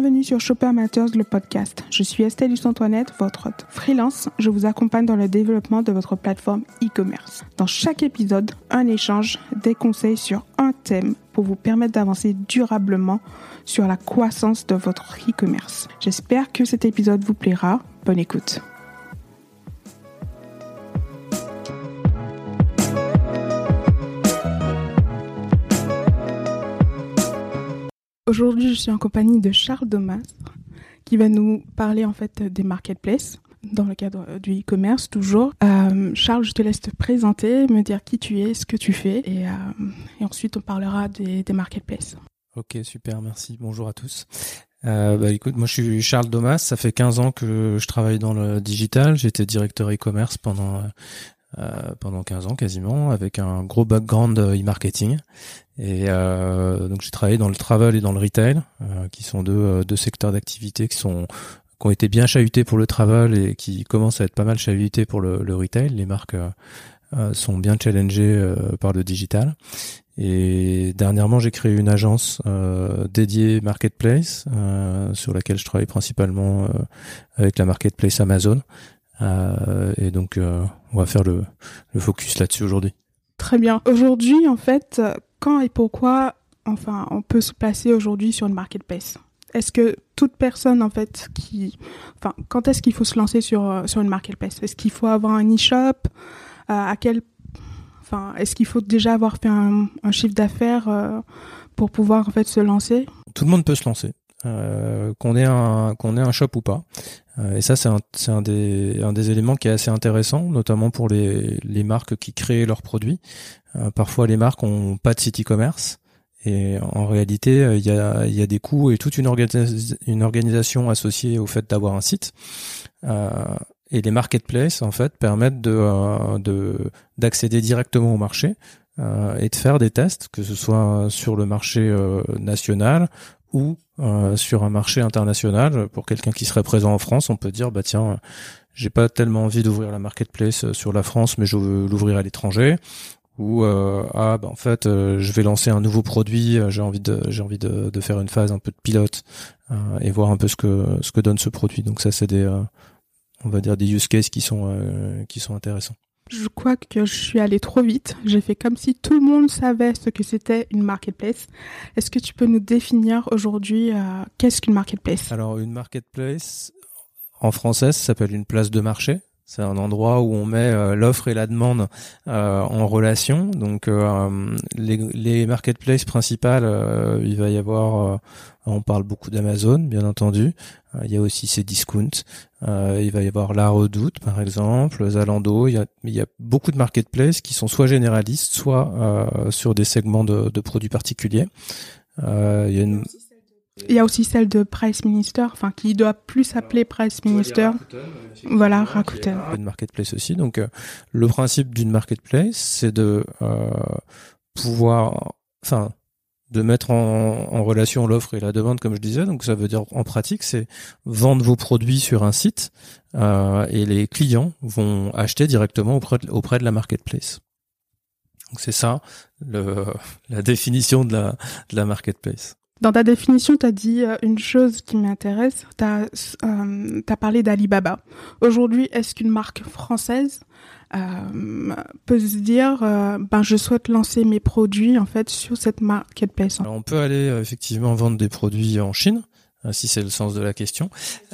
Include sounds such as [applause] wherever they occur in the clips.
Bienvenue sur Shopper Matters, le podcast. Je suis Estelle Antoinette, votre. Freelance, je vous accompagne dans le développement de votre plateforme e-commerce. Dans chaque épisode, un échange, des conseils sur un thème pour vous permettre d'avancer durablement sur la croissance de votre e-commerce. J'espère que cet épisode vous plaira. Bonne écoute. Aujourd'hui, je suis en compagnie de Charles Domas, qui va nous parler en fait des marketplaces dans le cadre euh, du e-commerce toujours. Euh, Charles, je te laisse te présenter, me dire qui tu es, ce que tu fais, et, euh, ensuite on parlera des, marketplaces. Ok, super, merci. Bonjour à tous. Bah, écoute, moi je suis Charles Domas, ça fait 15 ans que je travaille dans le digital. J'étais directeur e-commerce pendant pendant 15 ans quasiment, avec un gros background e-marketing. Et euh, donc j'ai travaillé dans le travel et dans le retail, euh, qui sont deux, euh, deux secteurs d'activité qui sont qui ont été bien chahutés pour le travel et qui commencent à être pas mal chahutés pour le, le retail. Les marques euh, sont bien challengées par le digital. Et dernièrement, j'ai créé une agence dédiée marketplace sur laquelle je travaille principalement avec la marketplace Amazon. Et donc, on va faire le, le focus là-dessus aujourd'hui. Très bien. Aujourd'hui, en fait, quand et pourquoi, enfin, on peut se placer aujourd'hui sur une marketplace? Est-ce que toute personne, en fait, qui, enfin, quand est-ce qu'il faut se lancer sur euh, sur une marketplace? Est-ce qu'il faut avoir un e-shop? Euh, À quel, enfin, est-ce qu'il faut déjà avoir fait un, un chiffre d'affaires euh, pour pouvoir en fait se lancer? Tout le monde peut se lancer. Euh, qu'on ait un qu'on ait un shop ou pas. Euh, et ça c'est un c'est un des un des éléments qui est assez intéressant, notamment pour les les marques qui créent leurs produits. Euh, parfois les marques ont pas de site e-commerce. Et en réalité, il y a, il y a des coûts et toute une, une organisation associée au fait d'avoir un site. Euh, et les marketplaces, en fait, permettent de, de d'accéder directement au marché euh, et de faire des tests, que ce soit sur le marché euh, national ou euh, sur un marché international. Pour quelqu'un qui serait présent en France, on peut dire bah tiens, j'ai pas tellement envie d'ouvrir la marketplace sur la France, mais je veux l'ouvrir à l'étranger. Ou euh, ah bah en fait euh, je vais lancer un nouveau produit, euh, j'ai envie de faire une phase un peu de pilote euh, et voir un peu ce que ce que donne ce produit. Donc ça c'est des on va dire des use cases qui sont qui sont intéressants. Je crois que je suis allée trop vite. J'ai fait comme si tout le monde savait ce que c'était une marketplace. Est-ce que tu peux nous définir aujourd'hui euh, qu'est-ce qu'une marketplace? Alors une marketplace, en français, ça s'appelle une place de marché. C'est un endroit où on met euh, l'offre et la demande euh, en relation. Donc euh, les, les, marketplaces principales, il va y avoir, on parle beaucoup d'Amazon, bien entendu. il y a aussi ces discounts. il va y avoir La Redoute, par exemple, Zalando. Il y a, il y a beaucoup de marketplaces qui sont soit généralistes, soit sur des segments de, de produits particuliers. il y a une il y a aussi celle de Price Minister, enfin qui doit plus s'appeler Price Minister. Voilà, Rakuten. Une marketplace aussi. Donc euh, le principe d'une marketplace, c'est de euh, pouvoir, enfin, de mettre en, en relation l'offre et la demande, comme je disais. Donc ça veut dire en pratique, c'est vendre vos produits sur un site euh, et les clients vont acheter directement auprès de, auprès de la marketplace. Donc c'est ça le, la définition de la, de la marketplace. Dans ta définition, tu as dit euh, une chose qui m'intéresse. Tu as, euh, as, parlé d'Alibaba. Aujourd'hui, est-ce qu'une marque française euh, peut se dire, euh, ben, je souhaite lancer mes produits en fait sur cette marketplace? Alors, On peut aller euh, effectivement vendre des produits en Chine si c'est le sens de la question.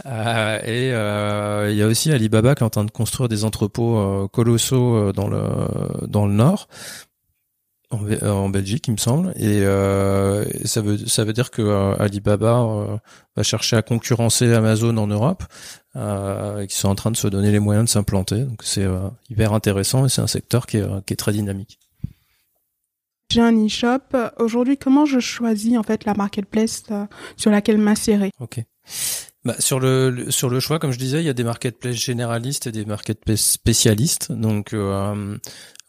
Euh, et euh, il y a aussi Alibaba qui est en train de construire des entrepôts colossaux dans le dans le nord en, en, Belgique, il me semble, et, euh, ça veut ça veut dire que euh, Alibaba euh, va chercher à concurrencer Amazon en Europe, euh, et qui sont en train de se donner les moyens de s'implanter. Donc c'est euh, hyper intéressant et c'est un secteur qui est, qui est très dynamique. J'ai un e-shop. Aujourd'hui, comment je choisis en fait la marketplace sur laquelle m'insérer? Ok. Bah, sur le sur le choix, comme je disais, il y a des marketplaces généralistes et des marketplaces spécialistes. Donc euh,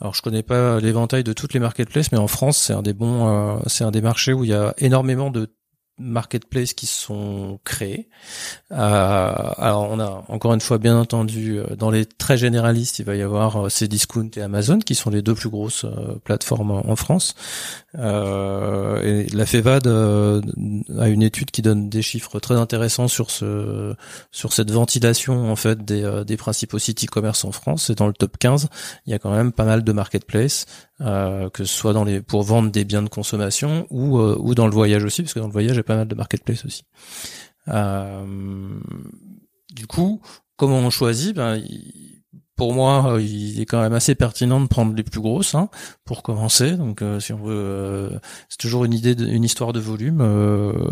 alors je connais pas l'éventail de toutes les marketplaces, mais en France c'est un des bons, euh, c'est un des marchés où il y a énormément de marketplaces qui sont créés. Euh, alors on a encore une fois bien entendu euh, dans les très généralistes, il va y avoir euh, Cdiscount et Amazon qui sont les deux plus grosses plateformes en France. et la FEVAD a une étude qui donne des chiffres très intéressants sur ce sur cette ventilation en fait des, des principaux sites e-commerce en France. Et dans le top 15, il y a quand même pas mal de marketplaces euh, que ce soit dans les pour vendre des biens de consommation ou euh, ou dans le voyage aussi parce que dans le voyage il y a pas mal de marketplace aussi. Euh, du coup, comment on choisit? Ben pour moi, il est quand même assez pertinent de prendre les plus grosses hein, pour commencer. Donc, si on veut, c'est toujours une idée, de, une histoire de volume,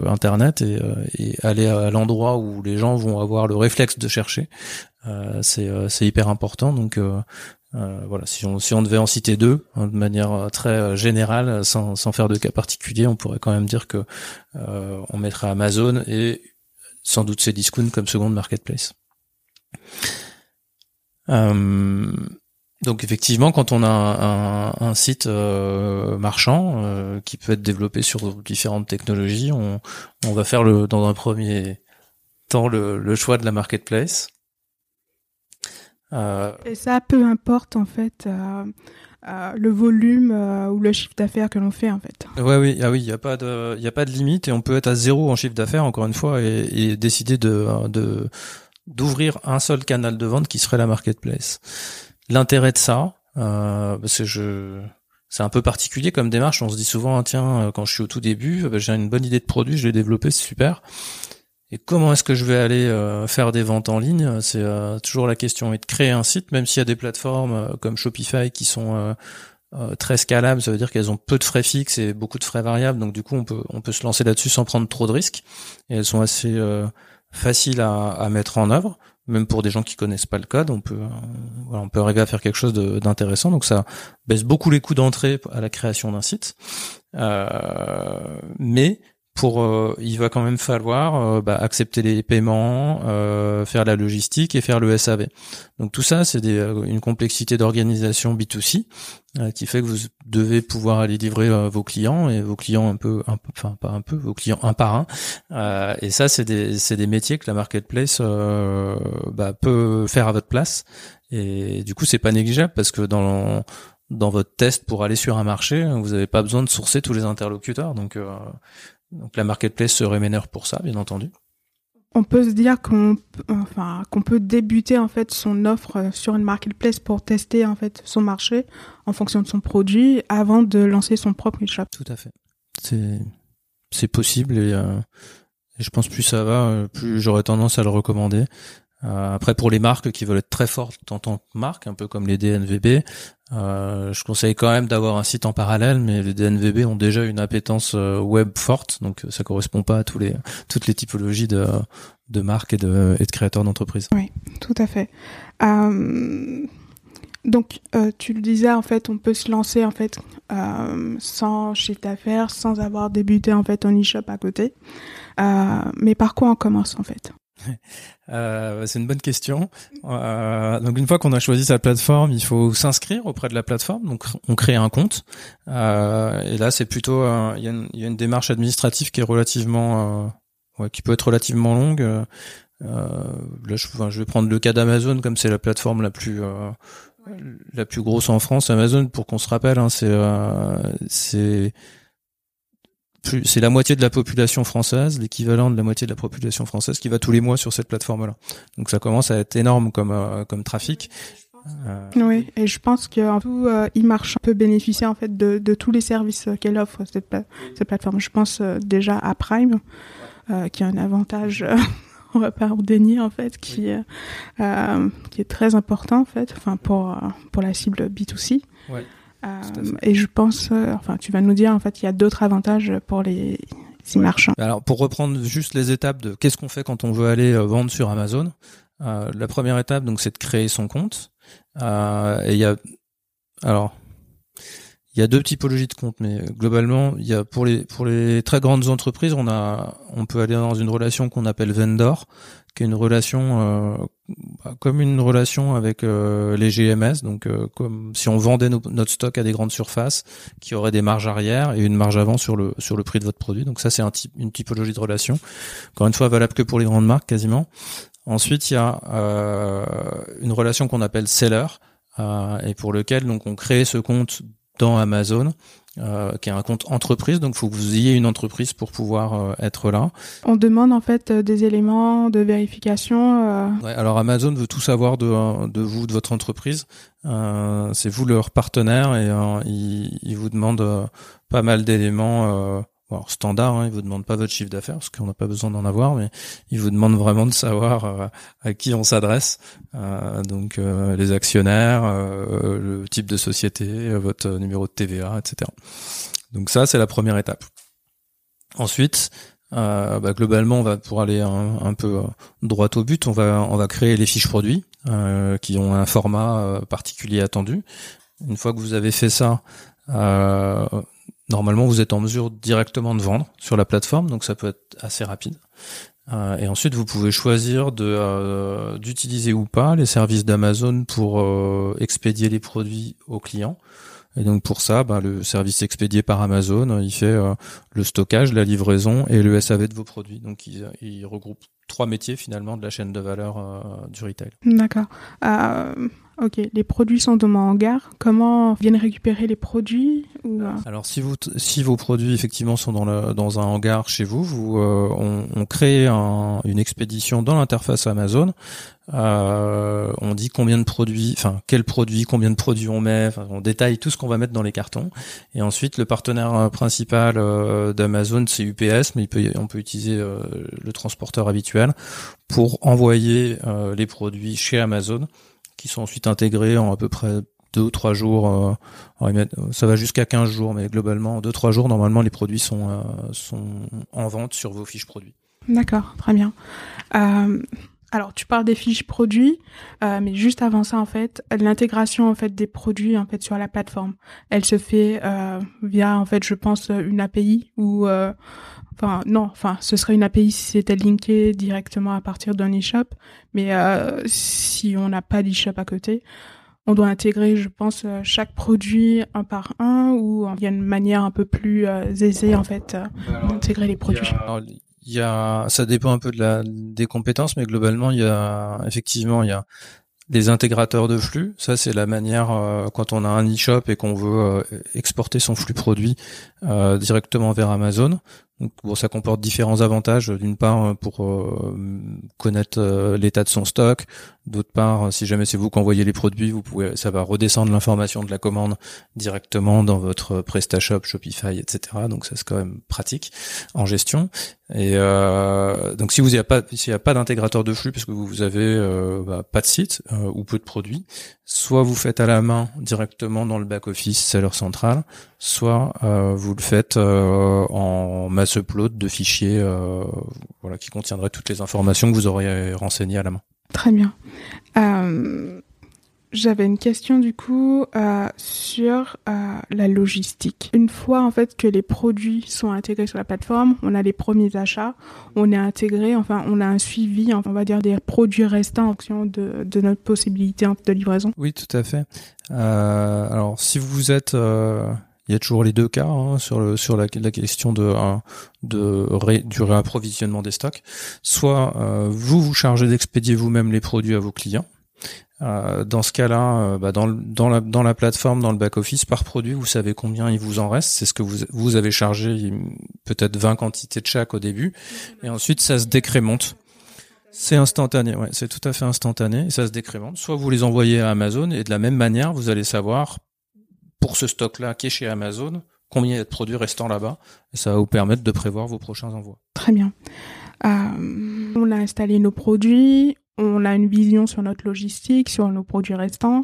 Internet et, et, aller à l'endroit où les gens vont avoir le réflexe de chercher. c'est c'est hyper important. Donc, euh, voilà, si on, si on devait en citer deux, hein, de manière euh, très euh, générale, sans, sans faire de cas particulier, on pourrait quand même dire que on mettrait Amazon et sans doute Cdiscount comme seconde marketplace. donc effectivement, quand on a un, un, site marchand qui peut être développé sur différentes technologies, on, on va faire le, dans un premier temps le, le choix de la marketplace. Euh, Et ça, peu importe en fait. Euh, euh, le volume ou le chiffre d'affaires que l'on fait en fait. Ouais oui ah oui il y a pas de il a pas de limite et on peut être à zéro en chiffre d'affaires encore une fois et, et décider de de d'ouvrir un seul canal de vente qui serait la marketplace. L'intérêt de ça euh, parce que je c'est un peu particulier comme démarche on se dit souvent tiens quand je suis au tout début bah, j'ai une bonne idée de produit je l'ai développé c'est super et comment est-ce que je vais aller euh, faire des ventes en ligne? C'est euh, toujours la question. Et de créer un site, même s'il y a des plateformes euh, comme Shopify qui sont très scalables, ça veut dire qu'elles ont peu de frais fixes et beaucoup de frais variables. Donc du coup, on peut on peut se lancer là-dessus sans prendre trop de risques. Et elles sont assez faciles à, à, mettre en œuvre, même pour des gens qui connaissent pas le code. On peut voilà, on peut arriver à faire quelque chose d'intéressant. Donc ça baisse beaucoup les coûts d'entrée à la création d'un site. mais pour euh, il va quand même falloir euh, bah, accepter les paiements, euh, faire la logistique et faire le SAV. Donc tout ça, c'est une complexité d'organisation B2C qui fait que vous devez pouvoir aller livrer vos clients et vos clients un peu, un peu, enfin pas un peu, vos clients un par un. et ça, c'est des des métiers que la marketplace bah, peut faire à votre place. Et du coup, c'est pas négligeable parce que dans dans votre test pour aller sur un marché, vous n'avez pas besoin de sourcer tous les interlocuteurs. Donc, donc la marketplace se rémunère pour ça, bien entendu. On peut se dire qu'on enfin, qu'on peut débuter en fait son offre sur une marketplace pour tester en fait son marché en fonction de son produit avant de lancer son propre e-shop. Tout à fait. C'est c'est possible et, euh, et, je pense plus ça va, euh, plus j'aurais tendance à le recommander. Euh, après, pour les marques qui veulent être très fortes en tant que marque, un peu comme les DNVB, euh, je conseille quand même d'avoir un site en parallèle, mais les DNVB ont déjà une appétence euh, web forte, donc ça correspond pas à tous les toutes les typologies de, de marques et de, et de créateurs d'entreprises. Oui, tout à fait. donc, tu le disais, en fait, on peut se lancer en fait sans chiffre d'affaires, sans avoir débuté en fait en e-shop à côté. mais par quoi on commence en fait? [laughs] euh, c'est une bonne question. Euh, donc une fois qu'on a choisi sa plateforme, il faut s'inscrire auprès de la plateforme. Donc on crée un compte. Euh, et là, c'est plutôt il y, y, a une démarche administrative qui est relativement, euh, ouais, qui peut être relativement longue. Euh, là, je, je, vais prendre le cas d'Amazon comme c'est la plateforme la plus la plus grosse en France. Amazon, pour qu'on se rappelle, hein, c'est c'est c'est la moitié de la population française, l'équivalent de la moitié de la population française qui va tous les mois sur cette plateforme-là. Donc ça commence à être énorme comme euh, comme trafic. Euh... Oui, et je pense que tout euh, e-marchand peut bénéficier en fait de, de tous les services qu'elle offre cette, cette plateforme. Je pense euh, déjà à Prime, euh, qui a un avantage. [laughs] on va pas en dénier en fait, qui qui est très important en fait, enfin pour pour la cible B2C. Ouais. Euh, et je pense, euh, enfin, tu vas nous dire, en fait, il y a d'autres avantages pour les, marchands. Alors, pour reprendre juste les étapes de qu'est-ce qu'on fait quand on veut aller euh, vendre sur Amazon, la première étape, donc, c'est de créer son compte. et il y a, alors, il y a deux typologies de comptes, mais globalement, il y a pour les pour les très grandes entreprises, on a on peut aller dans une relation qu'on appelle vendor, qui est une relation comme une relation avec euh, les GMS, donc euh, comme si on vendait notre stock à des grandes surfaces qui auraient des marges arrière et une marge avant sur le sur le prix de votre produit. Donc ça c'est une typologie de relation. Encore une fois valable que pour les grandes marques quasiment. Ensuite il y a euh, une relation qu'on appelle seller et pour lequel donc on crée ce compte dans Amazon euh, qui est un compte entreprise, donc il faut que vous ayez une entreprise pour pouvoir euh, être là. On demande en fait euh, des éléments de vérification. Ouais, alors Amazon veut tout savoir de, de vous, de votre entreprise. c'est vous leur partenaire et il, il, vous demande pas mal d'éléments alors standard, hein, il vous demande pas votre chiffre d'affaires parce qu'on n'a pas besoin d'en avoir, mais il vous demande vraiment de savoir euh, à qui on s'adresse, euh, donc euh, les actionnaires, le type de société, votre numéro de TVA, etc. Donc ça, c'est la première étape. Ensuite, bah, globalement, pour aller un, peu droit au but, on va on va créer les fiches produits qui ont un format particulier attendu. Une fois que vous avez fait ça, Normalement, vous êtes en mesure directement de vendre sur la plateforme, donc ça peut être assez rapide. Euh, et ensuite, vous pouvez choisir euh, d'utiliser ou pas les services d'Amazon pour euh, expédier les produits aux clients. Et donc pour ça, bah, le service expédié par Amazon, il fait le stockage, la livraison et le SAV de vos produits. Donc il, il regroupe trois métiers finalement de la chaîne de valeur du retail. D'accord. Ok, les produits sont dans mon hangar. Comment viennent récupérer les produits. Euh? Alors si vous si vos produits effectivement sont dans un hangar chez vous, vous euh, on, crée un, une expédition dans l'interface Amazon. Euh, on dit combien de produits, enfin quels produits, combien de produits on met, on détaille tout ce qu'on va mettre dans les cartons. Et ensuite le partenaire principal d'Amazon c'est UPS, mais on peut utiliser le transporteur habituel pour envoyer les produits chez Amazon qui sont ensuite intégrés en à peu près deux ou trois jours. Euh, ça va jusqu'à 15 jours, mais globalement, deux trois jours, normalement, les produits sont, euh, sont en vente sur vos fiches produits. D'accord, très bien. Euh, alors, tu parles des fiches produits, mais juste avant ça, en fait, l'intégration en fait des produits en fait sur la plateforme, elle se fait via en fait, je pense, une API ou Enfin, non, enfin, ce serait une API si c'était linké directement à partir d'un eShop. Mais euh, si on n'a pas d'eShop à côté, on doit intégrer, je pense, euh, chaque produit un par un ou il y a une manière un peu plus euh, aisée, en fait, d'intégrer les produits. Il y, a, ça dépend un peu de la, des compétences, mais globalement, il y a, effectivement, il y a les intégrateurs de flux, ça c'est la manière quand on a un e-shop et qu'on veut exporter son flux produit directement vers Amazon. Donc, bon, ça comporte différents avantages. D'une part, euh, pour euh, connaître euh, l'état de son stock. D'autre part, si jamais c'est vous qui envoyez les produits, vous pouvez, ça va redescendre l'information de la commande directement dans votre PrestaShop, Shopify, etc. Donc ça c'est quand même pratique en gestion. Et donc si vous n'y a pas, s'il n'y a pas d'intégrateur de flux parce que vous avez bah, pas de site ou peu de produits, soit vous faites à la main directement dans le back office seller central, soit vous le faites en mass upload de fichiers euh, voilà, qui contiendraient toutes les informations que vous auriez renseignées à la main. Très bien. Euh, j'avais une question du coup euh, sur la logistique. Une fois en fait que les produits sont intégrés sur la plateforme, on a les premiers achats, on est intégré, enfin on a un suivi, on va dire des produits restants en fonction de, de notre possibilité de livraison. Oui, tout à fait. alors si vous êtes il y a toujours les deux cas hein, sur le sur la, la question de, de du réapprovisionnement des stocks. Soit euh, vous vous chargez d'expédier vous-même les produits à vos clients. Euh, dans ce cas-là, euh, bah dans, la, plateforme, dans le back-office, par produit, vous savez combien il vous en reste. C'est ce que vous, avez chargé, peut-être 20 quantités de chaque au début. Et ensuite, ça se décrémente. C'est instantané, ouais, c'est tout à fait instantané. Ça se décrémente. Soit vous les envoyez à Amazon et de la même manière, vous allez savoir pour ce stock-là qui est chez Amazon, combien il y a de produits restants là-bas, et ça va vous permettre de prévoir vos prochains envois. Très bien. Euh, on a installé nos produits, on a une vision sur notre logistique, sur nos produits restants.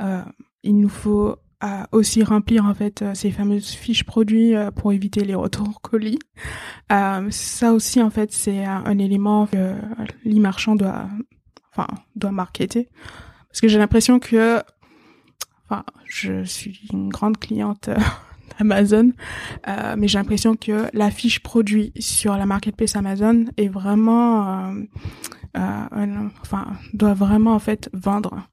Euh, il nous faut euh, aussi remplir en fait ces fameuses fiches produits pour éviter les retours colis. ça aussi en fait c'est un élément que l'e-marchand doit, enfin doit marketer, parce que j'ai l'impression que Enfin, je suis une grande cliente euh, [laughs] euh, mais j'ai l'impression que la fiche produit sur la marketplace Amazon est vraiment euh, enfin doit vraiment en fait vendre.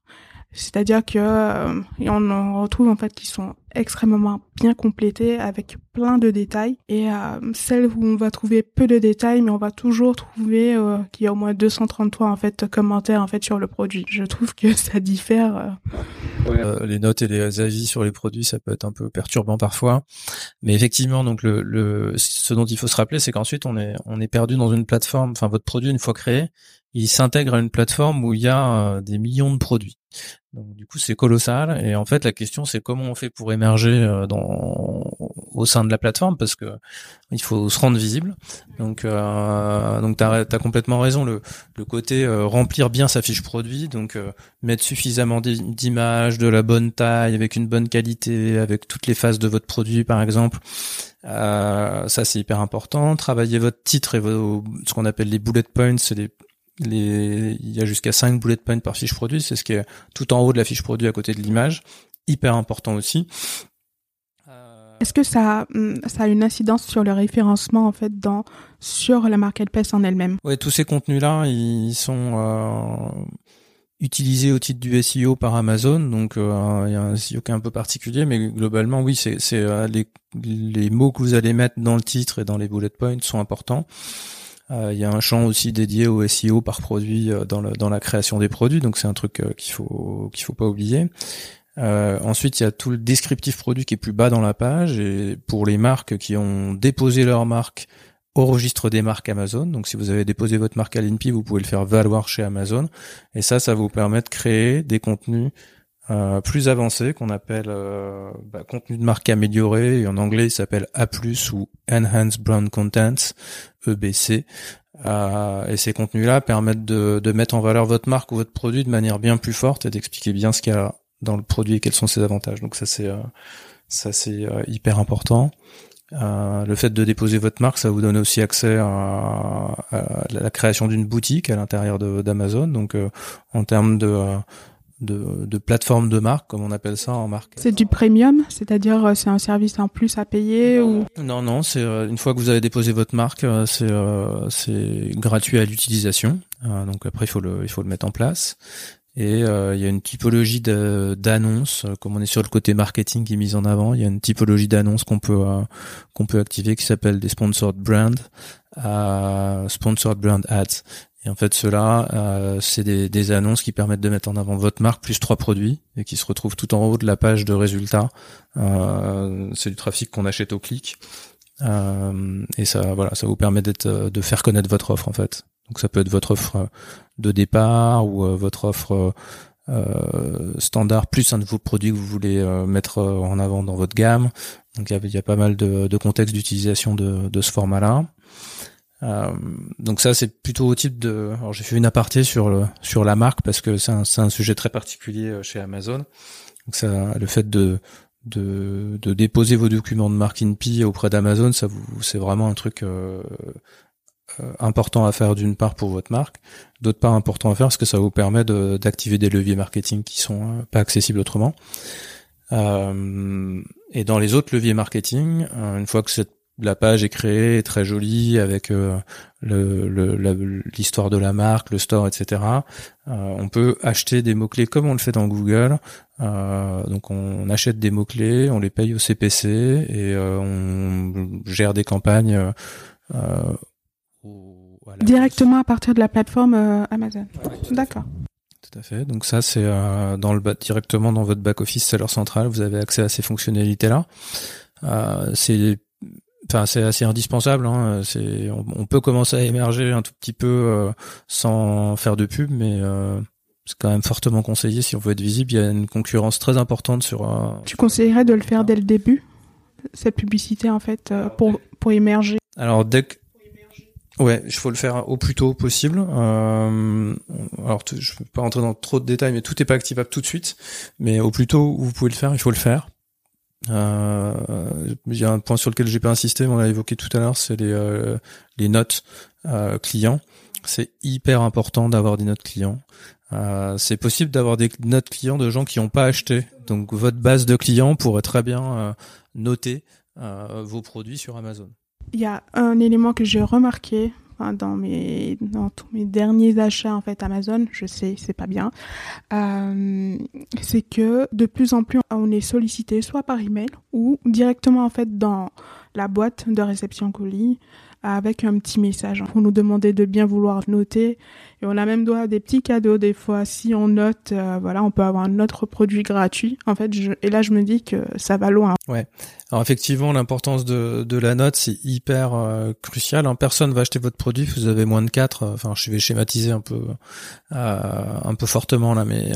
C'est-à-dire que euh, on en retrouve en fait qui sont extrêmement bien complétés avec plein de détails et euh, celles où on va trouver peu de détails mais on va toujours trouver euh, qu'il y a au moins 233 en fait commentaires en fait sur le produit. Je trouve que ça diffère. Euh. les notes et les avis sur les produits ça peut être un peu perturbant parfois, mais effectivement donc le, le ce dont il faut se rappeler c'est qu'ensuite on est on est perdu dans une plateforme. Enfin votre produit une fois créé il s'intègre à une plateforme où il y a des millions de produits. Donc du coup c'est colossal et en fait la question c'est comment on fait pour émerger euh, dans au sein de la plateforme parce que il faut se rendre visible. Donc euh, donc t'as as complètement raison le le côté euh, remplir bien sa fiche produit donc euh, mettre suffisamment d'images de la bonne taille avec une bonne qualité avec toutes les phases de votre produit par exemple. ça c'est hyper important. Travailler votre titre et vos, ce qu'on appelle les bullet points, c'est les les, il y a jusqu'à 5 bullet points par fiche produit, c'est ce qui est tout en haut de la fiche produit à côté de l'image, hyper important aussi. Est-ce que ça, hum, ça a une incidence sur le référencement en fait dans sur la marketplace en elle-même? Ouais, tous ces contenus-là, ils sont euh, utilisés au titre du SEO par Amazon, donc euh, il y a un SEO qui est un peu particulier, mais globalement, oui, c'est euh, les, les mots que vous allez mettre dans le titre et dans les bullet points sont importants. Euh, il y a un champ aussi dédié au SEO par produit euh, dans, la création des produits, donc c'est un truc euh, qu'il faut qu'il faut pas oublier. ensuite, il y a tout le descriptif produit qui est plus bas dans la page et pour les marques qui ont déposé leur marque au registre des marques Amazon. Donc si vous avez déposé votre marque à l'INPI, vous pouvez le faire valoir chez Amazon. Et ça, ça vous permet de créer des contenus euh, plus avancé qu'on appelle euh, bah, contenu de marque amélioré et en anglais il s'appelle A+ ou Enhanced Brand Content EBC euh, et ces contenus-là permettent de, de, mettre en valeur votre marque ou votre produit de manière bien plus forte et d'expliquer bien ce qu'il y a dans le produit et quels sont ses avantages. Donc ça c'est ça c'est hyper important. Le fait de déposer votre marque, ça vous donne aussi accès à, la création d'une boutique à l'intérieur d'Amazon. Donc, en termes de, de, de plateforme de marque, comme on appelle ça en marque. C'est du premium, c'est-à-dire euh, c'est un service en plus à payer ou? Non, non, c'est euh, une fois que vous avez déposé votre marque, euh, c'est c'est gratuit à l'utilisation. donc après il faut le il faut le mettre en place. Et il y a une typologie d'annonces, comme on est sur le côté marketing qui est mise en avant, il y a une typologie d'annonces qu'on peut qu'on peut activer qui s'appelle des sponsored brand, sponsored brand ads. Et en fait, cela, euh, c'est des, des, annonces qui permettent de mettre en avant votre marque plus trois produits et qui se retrouvent tout en haut de la page de résultats. Euh, c'est du trafic qu'on achète au clic. Euh, et ça, voilà, ça vous permet d'être, de faire connaître votre offre en fait. Donc ça peut être votre offre de départ ou euh, votre offre euh, standard plus un de vos produits que vous voulez mettre en avant dans votre gamme. Donc il y a, pas mal de, de contextes d'utilisation de, de ce format-là. Euh, donc ça c'est plutôt au type de. Alors j'ai fait une aparté sur le sur la marque parce que c'est un, un sujet très particulier euh, chez Amazon. Donc ça, le fait de de, de déposer vos documents de marque INPI auprès d'Amazon, ça vous c'est vraiment un truc euh, euh, important à faire d'une part pour votre marque, d'autre part important à faire parce que ça vous permet d'activer des leviers marketing qui sont pas accessibles autrement. Euh, et dans les autres leviers marketing, une fois que cette la page est créée, très jolie, avec euh, l'histoire de la marque, le store, etc. Euh, on peut acheter des mots-clés comme on le fait dans Google. Euh, donc on, achète des mots-clés, on les paye au CPC et on gère des campagnes. Directement à partir de la plateforme Amazon. D'accord. Tout à fait. Donc ça, c'est dans le directement dans votre back office seller central, vous avez accès à ces fonctionnalités là. c'est Enfin, c'est assez indispensable. Hein. C'est, on, peut commencer à émerger un tout petit peu euh, sans faire de pub, mais euh, c'est quand même fortement conseillé si on veut être visible. Il y a une concurrence très importante sur. Euh, tu conseillerais de le faire dès le début, cette publicité en fait, pour pour émerger? Alors dès que Ouais, il faut le faire au plus tôt possible. Euh, alors, je ne vais pas rentrer dans trop de détails, mais tout n'est pas activable tout de suite. Mais au plus tôt où vous pouvez le faire, il faut le faire. Euh, il y a un point sur lequel j'ai pas insisté, mais on l'a évoqué tout à l'heure, c'est les, euh, les notes euh, clients. C'est hyper important d'avoir des notes clients. Euh, c'est possible d'avoir des notes clients de gens qui n'ont pas acheté. Donc votre base de clients pourrait très bien euh, noter vos produits sur Amazon. Il y a un élément que j'ai remarqué enfin dans mes dans tous mes derniers achats en fait Amazon, je sais c'est pas bien, euh, c'est que de plus en plus on est sollicité soit par email ou directement en fait dans la boîte de réception colis avec un petit message pour nous demander de bien vouloir noter. Et on a même droit à des petits cadeaux des fois. Si on note, euh, voilà, on peut avoir un autre produit gratuit. En fait, je, et là, je me dis que ça va loin. Ouais. Alors effectivement, l'importance de, de la note, c'est hyper euh, crucial. Hein. Personne va acheter votre produit si vous avez moins de 4. Enfin, je vais schématiser un peu, euh, un peu fortement là, mais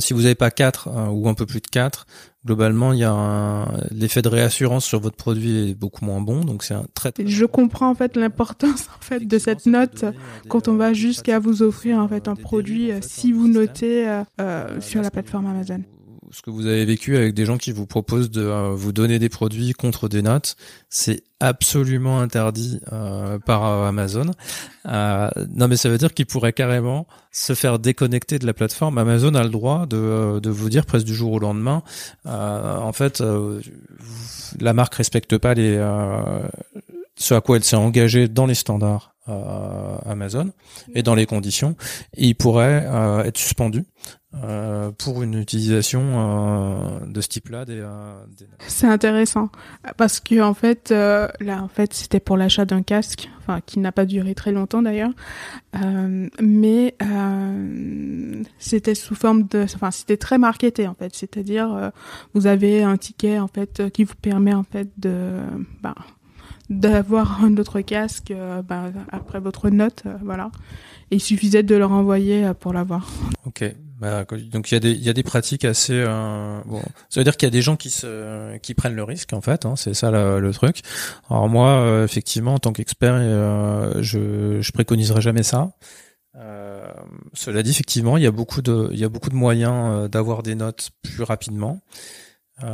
si vous n'avez pas 4 ou un peu plus de 4, globalement, il y a l'effet de réassurance sur votre produit est beaucoup moins bon, donc c'est un très, Je comprends en fait l'importance en fait de cette note quand on va jusqu'à vous offrir en fait un produit euh, si vous notez euh, euh, sur la plateforme Amazon ce que vous avez vécu avec des gens qui vous proposent de euh, vous donner des produits contre des notes, c'est absolument interdit euh, par euh, Amazon. non, mais ça veut dire qu'ils pourraient carrément se faire déconnecter de la plateforme. Amazon a le droit de, de vous dire presque du jour au lendemain, en fait, la marque respecte pas les ce à quoi elle s'est engagée dans les standards Amazon. Et dans les conditions, il pourrait être suspendu euh, pour une utilisation euh, de ce type-là des, euh, C'est intéressant. Parce que en fait là en fait c'était pour l'achat d'un casque enfin qui n'a pas duré très longtemps d'ailleurs. Mais c'était sous forme de enfin c'était très marketé en fait. C'est-à-dire vous avez un ticket en fait qui vous permet en fait de bah, d'avoir un autre casque bah, après votre note voilà et il suffisait de leur envoyer pour l'avoir. Ok, bah, donc il y a des il y a des pratiques assez euh, bon. Ça veut dire qu'il y a des gens qui se qui prennent le risque en fait. Hein, c'est ça le, truc. Alors moi, euh, effectivement, en tant qu'expert, euh, je je préconiserai jamais ça. Euh, cela dit, effectivement, il y a beaucoup de il y a beaucoup de moyens d'avoir des notes plus rapidement. Ouais,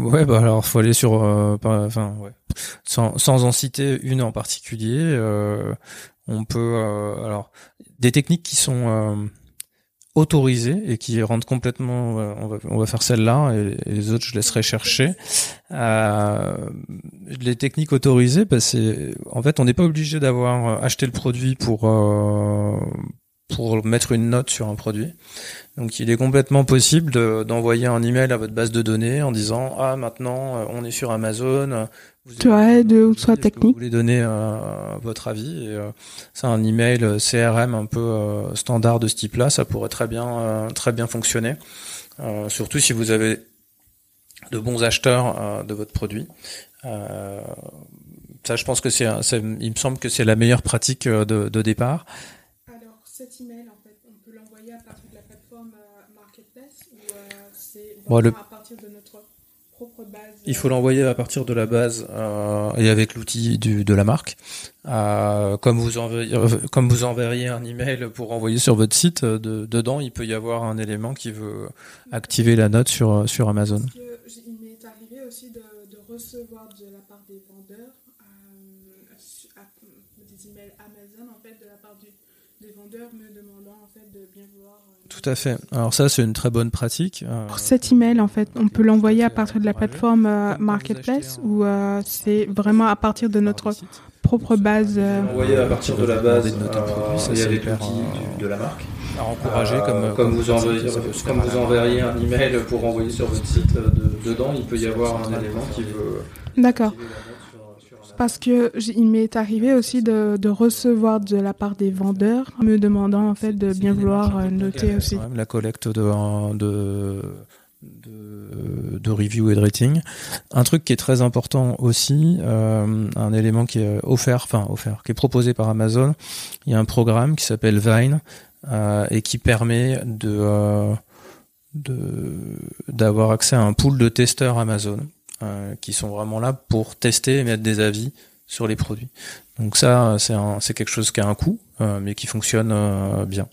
bah alors faut aller sur, enfin ouais, sans, sans en citer une en particulier. on peut, alors des techniques qui sont euh, autorisées et qui rendent complètement euh, on va on va faire celle-là et, les autres je laisserai chercher euh, les techniques autorisées bah c'est en fait on n'est pas obligé d'avoir acheté le produit pour pour mettre une note sur un produit. Donc il est complètement possible d'envoyer un email à votre base de données en disant ah maintenant on est sur Amazon, de ou soit technique. Vous voulez donner euh, votre avis. Et, euh, c'est un email euh, CRM un peu standard de ce type-là. Ça pourrait très bien, très bien fonctionner. surtout si vous avez de bons acheteurs de votre produit. ça, je pense que c'est, il me semble que c'est la meilleure pratique de, de départ. Alors, cet email, en fait, on peut l'envoyer à partir de la plateforme Marketplace ou à partir de notre il faut l'envoyer à partir de la base euh, et avec l'outil de la marque. Euh, comme vous enverriez, comme vous enverriez un email pour envoyer sur votre site, euh, dedans il peut y avoir un élément qui veut activer la note sur sur Amazon. il m'est arrivé aussi de, recevoir de la part des vendeurs des emails Amazon en fait de la part des vendeurs me demandant en fait de bien vouloir tout à fait. Alors ça, c'est une très bonne pratique. Euh, Pour cet email, en fait, on peut l'envoyer à partir de la plateforme euh, Marketplace ou euh, c'est vraiment à partir de notre propre base. Envoyer à partir de la base de notre produit, ça c'est avec de la marque. À encourager comme, comme, vous enverriez, comme vous enverriez un email pour envoyer sur votre site, dedans, il peut y avoir un élément qui veut. D'accord. Parce que il m'est arrivé aussi de, de, recevoir de la part des vendeurs me demandant en fait de bien vouloir euh, noter aussi. La collecte de, de de, de, review et de rating. Un truc qui est très important aussi, euh, un élément qui est offert, enfin offert, qui est proposé par Amazon. Il y a un programme qui s'appelle Vine euh, et qui permet de euh, de d'avoir accès à un pool de testeurs Amazon. Euh, qui sont vraiment là pour tester et mettre des avis sur les produits. Donc ça, c'est c'est quelque chose qui a un coût, euh, mais qui fonctionne euh, bien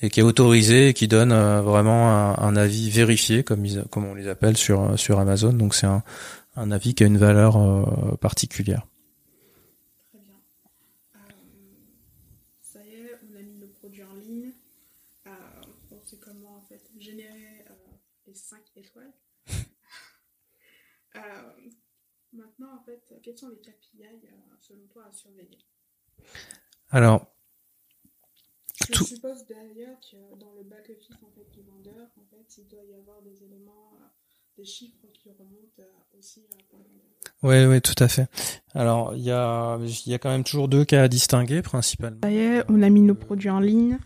et qui est autorisé et qui donne vraiment un, avis vérifié, comme, ils, comme on les appelle sur sur Amazon. Donc c'est un, un avis qui a une valeur particulière. Très bien. ça y est, on a mis le produit en ligne. on sait comment en fait générer les 5 étoiles. Euh, Maintenant, en fait, quels sont les KPI selon toi à surveiller Alors, je tout- suppose d'ailleurs que dans le back-office en fait, du vendeur, en fait, il doit y avoir des éléments, euh, des chiffres qui remontent euh, aussi euh, pour le vendeur. Oui, oui, tout à fait. Alors, il y a, il y a quand même toujours deux cas à distinguer, principalement. Ça y est, on a mis nos produits en ligne.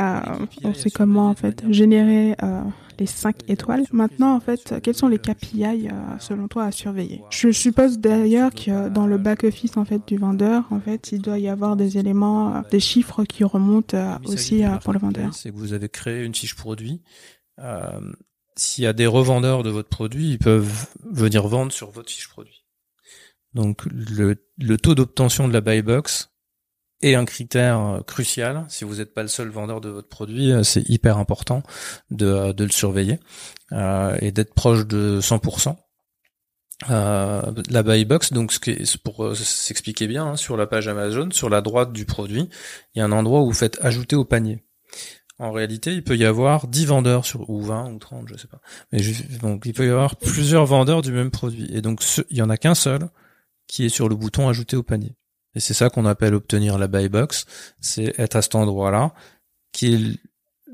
Euh, on sait comment en fait générer euh, les 5 Il y a étoiles. Maintenant, en fait, quels sont les KPI euh, selon toi à surveiller? Je suppose d'ailleurs que dans le back-office en fait du vendeur, en fait, il doit y avoir des éléments, des chiffres qui remontent aussi pour le vendeur. et que vous avez créé une fiche produit, euh, s'il y a des revendeurs de votre produit, ils peuvent venir vendre sur votre fiche produit. Donc le, le taux d'obtention de la buy box est un critère euh, crucial. Si vous n'êtes pas le seul vendeur de votre produit, euh, c'est hyper important de, euh, de le surveiller euh, et d'être proche de 100%. Euh, la buy box, donc ce qui est, pour s'expliquer bien, hein, sur la page Amazon, sur la droite du produit, il y a un endroit où vous faites ajouter au panier. En réalité, il peut y avoir 10 vendeurs sur ou 20 ou 30, je sais pas. Mais ju- donc il peut y avoir plusieurs vendeurs du même produit et donc il y en a qu'un seul qui est sur le bouton ajouter au panier. Et c'est ça qu'on appelle obtenir la buy box, c'est être à cet endroit-là qui est le-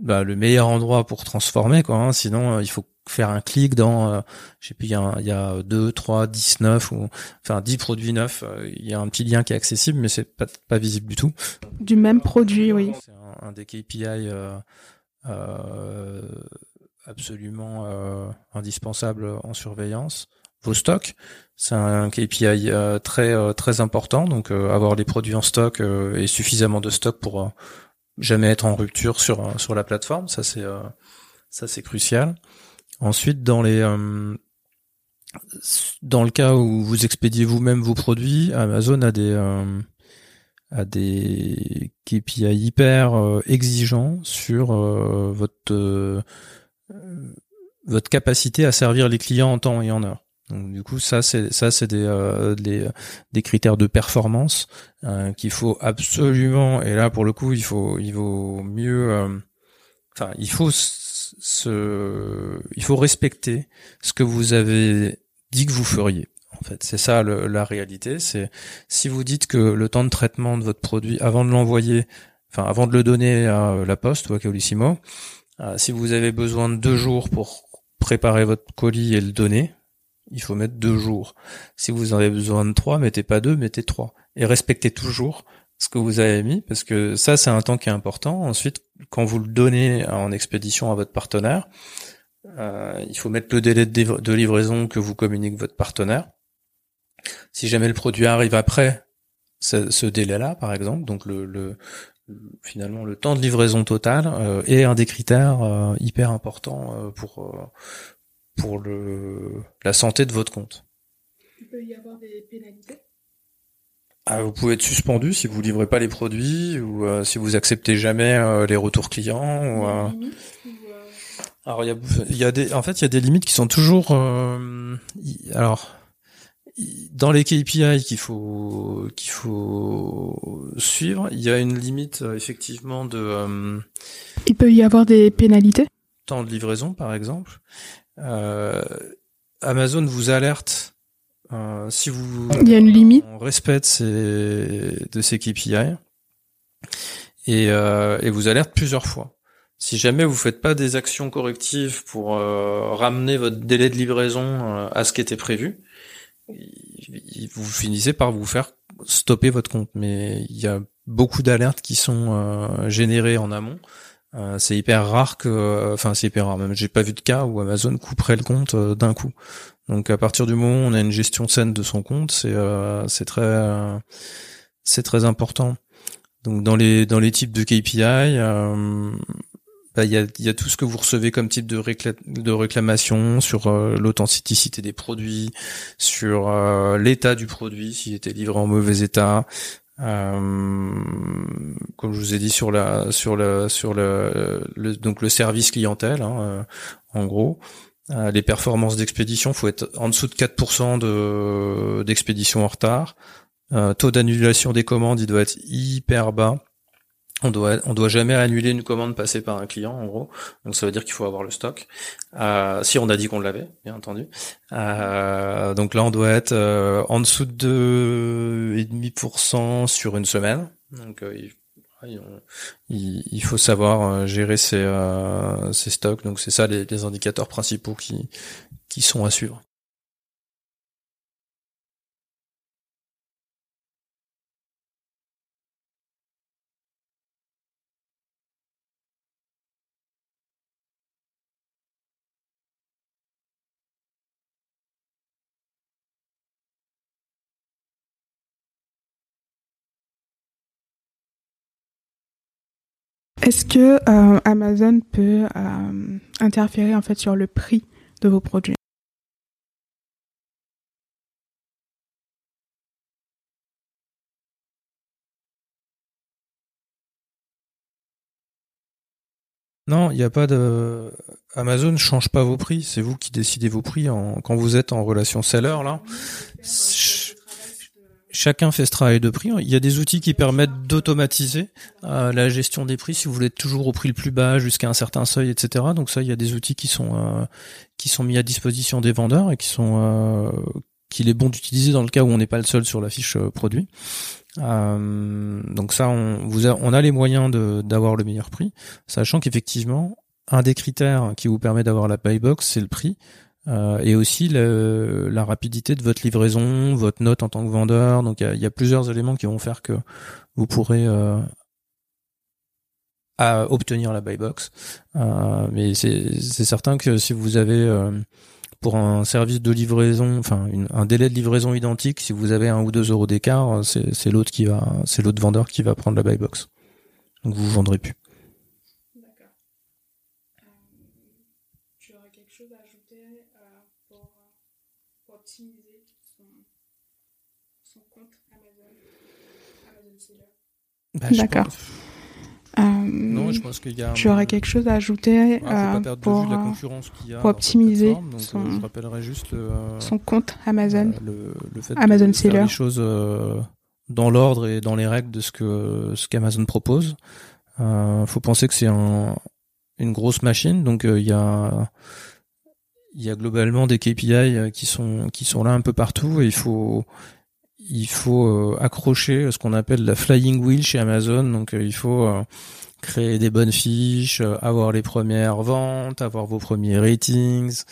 bah, le meilleur endroit pour transformer quoi, hein. sinon euh, il faut faire un clic dans euh, je sais plus il y a il y a 2 3 10 9 ou enfin 10 produits neufs, euh, il y a un petit lien qui est accessible mais c'est pas pas visible du tout. Du même produit, oui. C'est un, un des KPI euh, euh, absolument euh, indispensable en surveillance. Vos stocks, c'est un KPI euh, très euh, très important. Donc euh, avoir les produits en stock et suffisamment de stock pour jamais être en rupture sur sur la plateforme, ça c'est ça c'est crucial. Ensuite, dans les dans le cas où vous expédiez vous-même vos produits, Amazon a des euh, a des KPI hyper exigeants sur votre votre capacité à servir les clients en temps et en heure. Donc du coup ça c'est ça c'est des euh, des des critères de performance euh, qu'il faut absolument et là pour le coup il faut il vaut mieux euh, enfin il faut se il faut respecter ce que vous avez dit que vous feriez en fait. C'est ça le- la réalité. C'est si vous dites que le temps de traitement de votre produit avant de l'envoyer, enfin avant de le donner à la poste ou à Colissimo, euh, si vous avez besoin de deux jours pour préparer votre colis et le donner, il faut mettre deux jours. Si vous en avez besoin de trois, mettez pas deux, mettez trois. Et respectez toujours ce que vous avez mis, parce que ça, c'est un temps qui est important. Ensuite, quand vous le donnez en expédition à votre partenaire, euh, il faut mettre le délai de livra- de livraison que vous communique votre partenaire. Si jamais le produit arrive après ce, délai-là, par exemple, donc le, le- le- finalement le temps de livraison total euh, est un des critères euh, hyper importants euh, pour pour le la santé de votre compte. Il peut y avoir des pénalités. Ah, vous pouvez être suspendu si vous livrez pas les produits ou euh, si vous acceptez jamais euh, les retours clients. Ou, euh, Alors il y a, il y a des, en fait il y a des limites qui sont toujours, euh, y- alors y- dans les KPI qu'il faut qu'il faut suivre, il y a une limite euh, effectivement de euh, Il peut y avoir des pénalités. temps de livraison par exemple. Euh, Amazon vous alerte euh, si vous Il y a une limite. on respecte ces, de ces KPI et, euh, et vous alerte plusieurs fois. Si jamais vous faites pas des actions correctives pour euh, ramener votre délai de livraison euh, à ce qui était prévu, vous finissez par vous faire stopper votre compte. Mais il y a beaucoup d'alertes qui sont générées en amont. Euh, c'est hyper rare que, enfin c'est hyper rare. Même j'ai pas vu de cas où Amazon couperait le compte euh, d'un coup. Donc à partir du moment où on a une gestion saine de son compte, c'est euh, c'est très euh, c'est très important. Donc dans les dans les types de KPI, euh, bah, il y, a, y a tout ce que vous recevez comme type de, récla- de réclamation sur euh, l'authenticité des produits, sur euh, l'état du produit, s'il était livré en mauvais état, euh, comme je vous ai dit sur la sur le sur le, le- donc le service clientèle, hein, euh, en gros. Euh, les performances d'expédition, faut être en dessous de 4% de d'expédition en retard. Euh, taux d'annulation des commandes, il doit être hyper bas. On doit, on doit jamais annuler une commande passée par un client, en gros. Donc ça veut dire qu'il faut avoir le stock. Euh, si on a dit qu'on l'avait, bien entendu. Euh, donc là, on doit être euh, en dessous de 2,5% sur une semaine. Donc il, faut savoir gérer ses, ses stocks. Donc c'est ça les, les indicateurs principaux qui, qui sont à suivre. Est-ce que euh, Amazon peut euh, interférer en fait sur le prix de vos produits? Non, il n'y a pas de. Amazon ne change pas vos prix. C'est vous qui décidez vos prix en... quand vous êtes en relation seller là chacun fait ce travail de prix. Il y a des outils qui permettent d'automatiser euh, la gestion des prix si vous voulez être toujours au prix le plus bas jusqu'à un certain seuil, etc. Donc ça, il y a des outils qui sont euh, qui sont mis à disposition des vendeurs et qui sont euh, qu'il est bon d'utiliser dans le cas où on n'est pas le seul sur la fiche produit. donc ça, on, vous a, on a les moyens d'avoir le meilleur prix, sachant qu'effectivement, un des critères qui vous permet d'avoir la buy box, c'est le prix. Euh, et aussi le, la rapidité de votre livraison, votre note en tant que vendeur. Donc il y, y a, plusieurs éléments qui vont faire que vous pourrez euh, à obtenir la buy box. Euh, mais c'est certain que si vous avez euh, pour un service de livraison, enfin un délai de livraison identique, si vous avez un ou deux euros d'écart, c'est l'autre qui va, c'est l'autre vendeur qui va prendre la buy box. Donc vous vendrez plus. Bah, D'accord. Euh, non, je pense qu'il y a. Tu aurais quelque chose à ajouter euh, pour, pour optimiser donc, son, euh, je rappellerai juste le, son compte Amazon. le, le, fait Amazon de Seller. faire les choses dans l'ordre et dans les règles de ce que ce qu'Amazon propose. Il faut penser que c'est un, une grosse machine, donc il y a il y a globalement des KPI qui sont qui sont là un peu partout et il faut il faut euh, accrocher ce qu'on appelle la flying wheel chez Amazon. Donc euh, il faut euh, créer des bonnes fiches, avoir les premières ventes, avoir vos premiers ratings,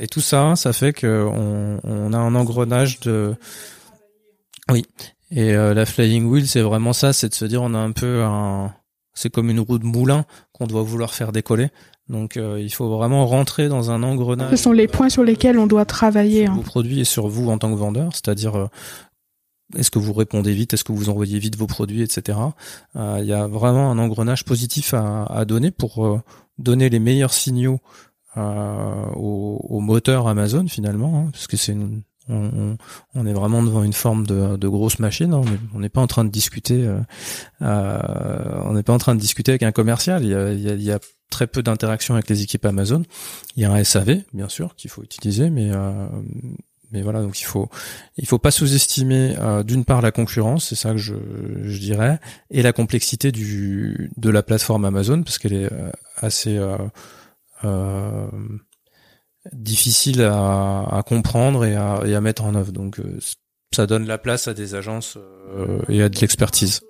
et tout ça, ça fait que on, a un engrenage de. Oui. Et la flying wheel, c'est vraiment ça, c'est de se dire on a un peu un, c'est comme une roue de moulin qu'on doit vouloir faire décoller. Donc il faut vraiment rentrer dans un engrenage. Ce sont les points sur lesquels on doit travailler. Sur hein. vos produits et sur vous en tant que vendeur, c'est-à-dire est-ce que vous répondez vite Est-ce que vous envoyez vite vos produits, etc. Euh, il y a vraiment un engrenage positif à, donner pour euh, donner les meilleurs signaux euh, au, moteur Amazon finalement, hein, parce que c'est on, est vraiment devant une forme de, grosse machine. Hein. on n'est pas en train de discuter. on n'est pas en train de discuter avec un commercial. Il y a, il y a, très peu d'interaction avec les équipes Amazon. Il y a un SAV, bien sûr, qu'il faut utiliser, mais mais voilà, donc il faut il faut pas sous-estimer euh, d'une part la concurrence, c'est ça que je, je dirais, et la complexité du de la plateforme Amazon parce qu'elle est euh, assez euh, euh, difficile à, à, comprendre et à, et à, mettre en œuvre. Donc ça donne la place à des agences et à de l'expertise.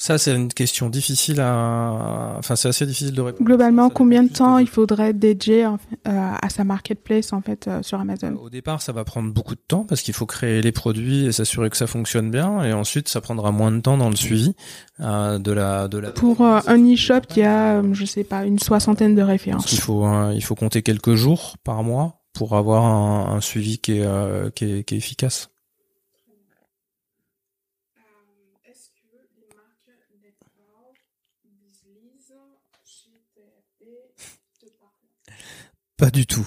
Ça, c'est une question difficile à. Enfin, c'est assez difficile de répondre. Globalement, combien de temps il faudrait dédier euh, à sa marketplace en fait euh, sur Amazon? Au départ, ça va prendre beaucoup de temps parce qu'il faut créer les produits et s'assurer que ça fonctionne bien. Et ensuite, ça prendra moins de temps dans le suivi euh, de la de la. Pour un e-shop qui a, je sais pas, une soixantaine de références. Il faut il faut compter quelques jours par mois pour avoir un, suivi qui est, qui est, qui est efficace. Pas du tout.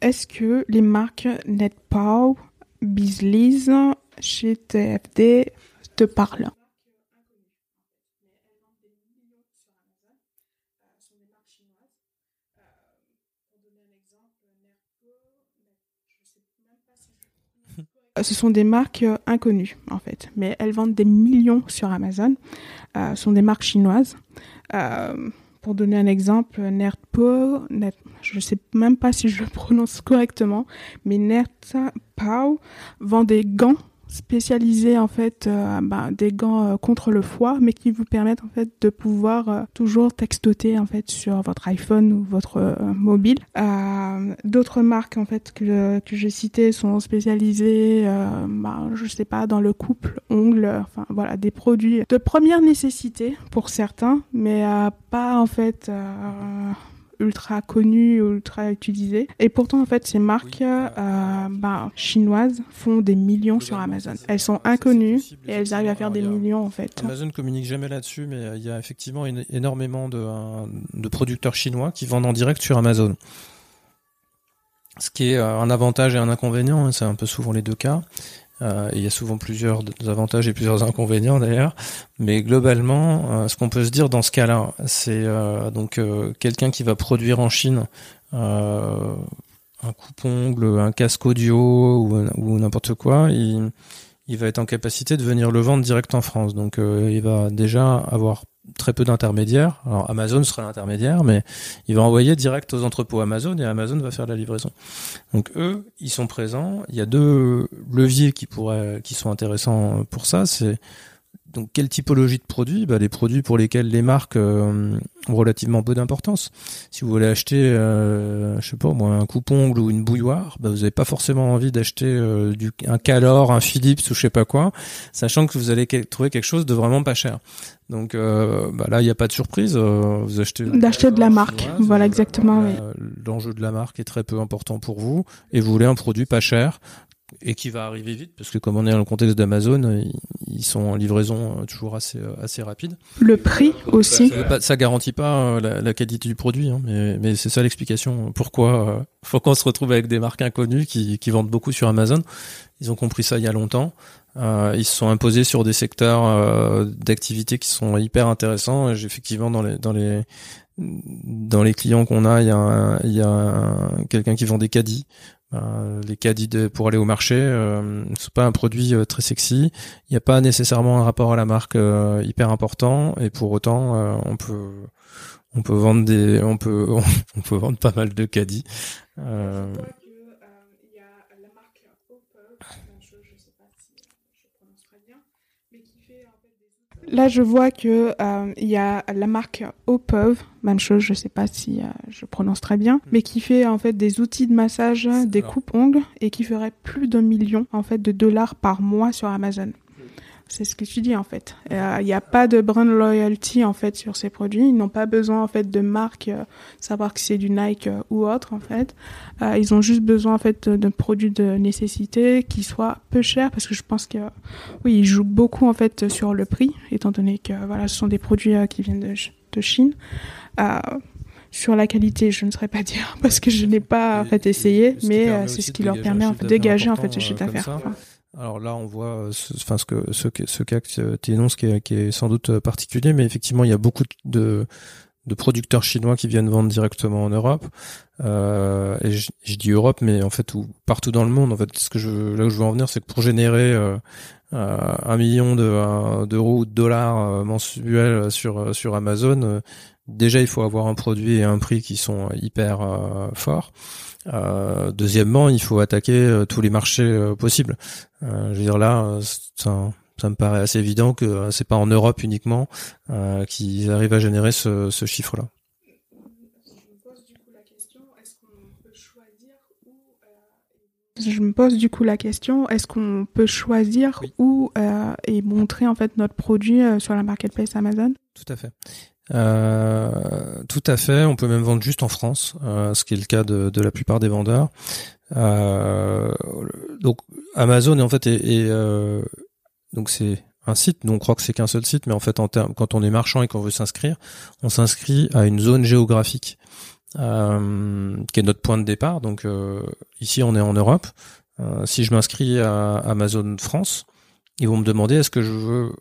Est-ce que les marques NetPow, Bizliz, chez TFD te parlent? [laughs] Ce sont des marques inconnues en fait, mais elles vendent des millions sur Amazon. Euh, sont des marques chinoises. Euh, pour donner un exemple, Nerdpo, je ne sais même pas si je le prononce correctement, mais Nerdpao vend des gants spécialisés en fait euh, bah, des gants euh, contre le froid mais qui vous permettent en fait de pouvoir euh, toujours textoter en fait sur votre iPhone ou votre mobile. D'autres marques en fait que, que j'ai citées sont spécialisées bah, je sais pas dans le couple ongles enfin voilà des produits de première nécessité pour certains mais pas en fait ultra connues, ultra utilisées. Et pourtant, en fait, ces marques euh, bah, chinoises font des millions sur Amazon. Elles sont inconnues et elles arrivent à faire des millions, en fait. Amazon communique jamais là-dessus, mais euh, il y a effectivement énormément de, de producteurs chinois qui vendent en direct sur Amazon. Ce qui est euh, un avantage et un inconvénient, hein, c'est un peu souvent les deux cas. Euh, il y a souvent plusieurs avantages et plusieurs inconvénients d'ailleurs, mais globalement, euh, ce qu'on peut se dire dans ce cas-là, c'est euh, donc quelqu'un qui va produire en Chine un coupe-ongle, un casque audio ou, n'importe quoi, il va être en capacité de venir le vendre direct en France. Donc il va déjà avoir très peu d'intermédiaires. Alors Amazon sera l'intermédiaire, mais il va envoyer direct aux entrepôts Amazon et Amazon va faire la livraison. Donc eux, ils sont présents. Il y a deux leviers qui pourraient, qui sont intéressants pour ça. C'est donc quelle typologie de produits? Bah, Les produits pour lesquels les marques euh, ont relativement peu d'importance. Si vous voulez acheter, euh, je sais pas moi, un coupe-ongle ou une bouilloire, bah, vous n'avez pas forcément envie d'acheter euh, du un Calor, un Philips ou je sais pas quoi, sachant que vous allez trouver quelque chose de vraiment pas cher. Donc euh, bah, là, il n'y a pas de surprise. vous achetez d'acheter de la marque. voilà exactement. L'enjeu de la marque est très peu important pour vous et vous voulez un produit pas cher et qui va arriver vite parce que comme on est dans le contexte d'Amazon, ils sont en livraison euh, toujours assez euh, assez rapide. Le prix aussi. Ça, ça, garantit pas euh, la, qualité du produit, hein, mais, mais c'est ça l'explication. Pourquoi faut qu'on se retrouve avec des marques inconnues qui, qui vendent beaucoup sur Amazon. Ils ont compris ça il y a longtemps. Euh, ils se sont imposés sur des secteurs euh, d'activité qui sont hyper intéressants. Effectivement, dans les dans les dans les clients qu'on a, il y a, il y a quelqu'un qui vend des caddies. Euh, les caddies pour aller au marché, euh, c'est pas un produit euh, très sexy. Il n'y a pas nécessairement un rapport à la marque euh, hyper important, et pour autant, on peut on peut vendre des, on peut [laughs] on peut vendre pas mal de caddies. Là, je vois que euh, il y a la marque Opov, même chose, je sais pas si euh, je prononce très bien, mais qui fait en fait des outils de massage, des coupes-ongles et qui ferait plus d'un million en fait de dollars par mois sur Amazon. C'est ce que tu dis en fait. Il euh, n'y a pas de brand loyalty en fait sur ces produits. Ils n'ont pas besoin en fait de marque, euh, savoir que c'est du Nike euh, ou autre en fait. ils ont juste besoin en fait d'un produit de nécessité qui soit peu cher parce que je pense que oui ils jouent beaucoup en fait sur le prix étant donné que voilà ce sont des produits qui viennent de, de Chine. Sur la qualité, je ne saurais pas dire parce que je n'ai pas en fait essayé, mais c'est ce qui leur permet en fait de dégager en fait ce chiffre d'affaires. Alors là, on voit, euh, enfin ce que ce, ce cas que tu énonces qui est, qui est sans doute euh, particulier, mais effectivement, il y a beaucoup de, de producteurs chinois qui viennent vendre directement en Europe. Euh, et je, dis Europe, mais en fait, où, partout dans le monde. En fait, ce que je, là où je veux en venir, c'est que pour générer euh, un million d'euros ou de dollars mensuels sur sur Amazon, déjà il faut avoir un produit et un prix qui sont hyper forts. Euh, deuxièmement, il faut attaquer euh, tous les marchés euh, possibles. je veux dire là, ça, ça, me paraît assez évident que c'est pas en Europe uniquement qu'ils arrivent à générer ce, ce chiffre-là. Je me pose du coup la question est-ce qu'on peut choisir où et montrer en fait notre produit sur la marketplace Amazon? Tout à fait. Euh, tout à fait. On peut même vendre juste en France, euh, ce qui est le cas de, la plupart des vendeurs. Euh, donc Amazon est en fait euh, donc c'est un site. Nous on croit que c'est qu'un seul site, mais en fait quand on est marchand et qu'on veut s'inscrire, on s'inscrit à une zone géographique qui est notre point de départ. Donc ici on est en Europe. si je m'inscris à Amazon France, ils vont me demander est-ce que je veux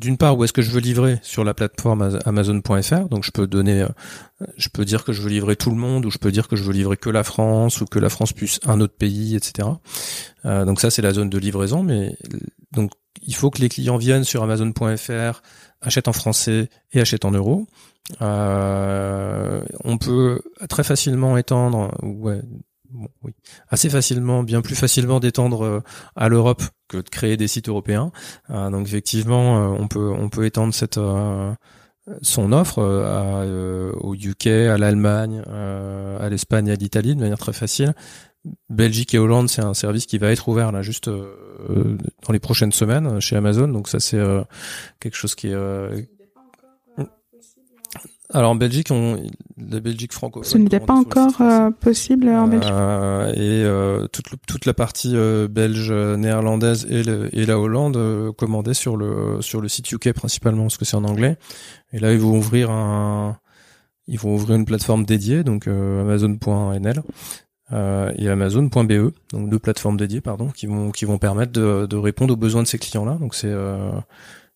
d'une part, où est-ce que je veux livrer? Sur la plateforme Amazon.fr. Donc, je peux donner, je peux dire que je veux livrer tout le monde, ou je peux dire que je veux livrer que la France, ou que la France plus un autre pays, etc. donc ça, c'est la zone de livraison. Mais donc, il faut que les clients viennent sur Amazon.fr, achètent en français et achètent en euros. on peut très facilement étendre, ouais, oui, assez facilement, bien plus facilement d'étendre euh, à l'Europe que de créer des sites européens. Euh, donc effectivement, euh, on peut on peut étendre cette son offre au UK, à l'Allemagne, à l'Espagne, à l'Italie de manière très facile. Belgique et Hollande, c'est un service qui va être ouvert là juste dans les prochaines semaines chez Amazon. Donc ça c'est quelque chose qui est alors en Belgique, on, la Belgique franco. Ce n'était pas encore euh, possible en Belgique? Euh, et euh, toute, toute la partie belge, néerlandaise et, et la Hollande commandée sur le sur le site UK principalement parce que c'est en anglais. Et là, ils vont ouvrir un, ils vont ouvrir une plateforme dédiée, donc Amazon.nl et Amazon.be, donc deux plateformes dédiées, pardon, qui vont qui vont permettre de, de répondre aux besoins de ces clients-là. Donc c'est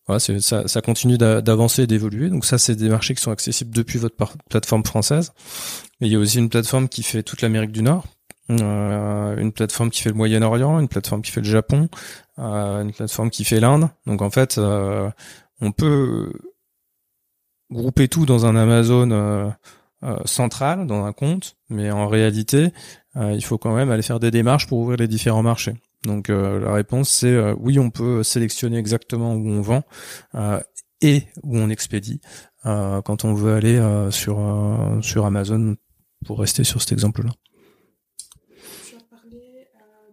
voilà, ça, ça continue d'avancer et d'évoluer. Donc ça, c'est des marchés qui sont accessibles depuis votre plateforme française. Mais il y a aussi une plateforme qui fait toute l'Amérique du Nord, euh, une plateforme qui fait le Moyen-Orient, une plateforme qui fait le Japon, euh, une plateforme qui fait l'Inde. Donc en fait, euh, on peut grouper tout dans un Amazon central, dans un compte, mais en réalité, il faut quand même aller faire des démarches pour ouvrir les différents marchés. Donc euh, la réponse c'est euh, oui, on peut sélectionner exactement où on vend euh, et où on expédie quand on veut aller sur sur Amazon pour rester sur cet exemple-là. Tu as parlé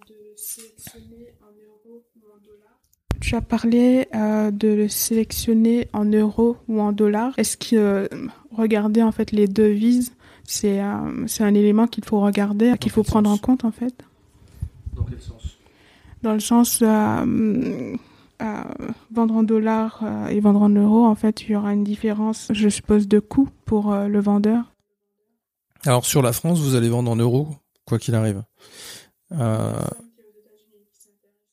de sélectionner en euros ou en dollars. Tu as parlé de le sélectionner en euros ou en dollars. Est-ce que regarder en fait les devises, c'est c'est un élément qu'il faut regarder, qu'il faut prendre en compte en fait? Dans quel sens? Dans le sens euh, euh, vendre en dollars euh, et vendre en euros, en fait, il y aura une différence, je suppose, de coût pour le vendeur. Alors sur la France, vous allez vendre en euros, quoi qu'il arrive.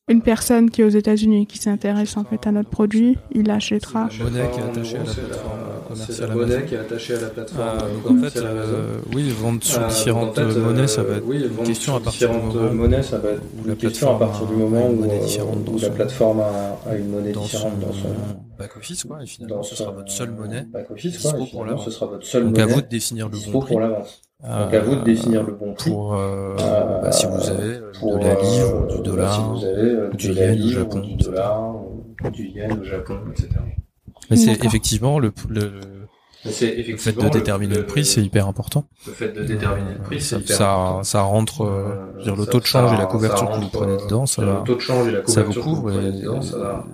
Une personne qui est aux États-Unis qui s'intéresse en fait à notre produit, il achètera. La monnaie qui est attachée à la plateforme commerciale. La monnaie qui est attachée à la plateforme. donc en fait, oui, vendre sur différentes monnaies, ça va être une question à partir du moment monnaies, ça va être une question à partir du moment où, la plateforme a, une monnaie différente dans son back office, quoi. Et finalement, ce sera votre seule monnaie. Back office, quoi. ce sera votre seule monnaie. Donc à vous de définir le bon prix. Donc à vous de définir le bon prix. Pour, euh, euh, bah, si vous avez pour, de la livre, du dollar, si vous avez, du yen au Japon, du dollar, du yen au Japon, etc. Mais c'est effectivement le, le, le fait de déterminer le, prix, c'est hyper important. Le fait de déterminer le prix, c'est hyper ça, important. Ça rentre, euh, dire le taux de change et la couverture que vous prenez dedans, ça, le taux de change et la couverture ça vous couvre. Et, ça,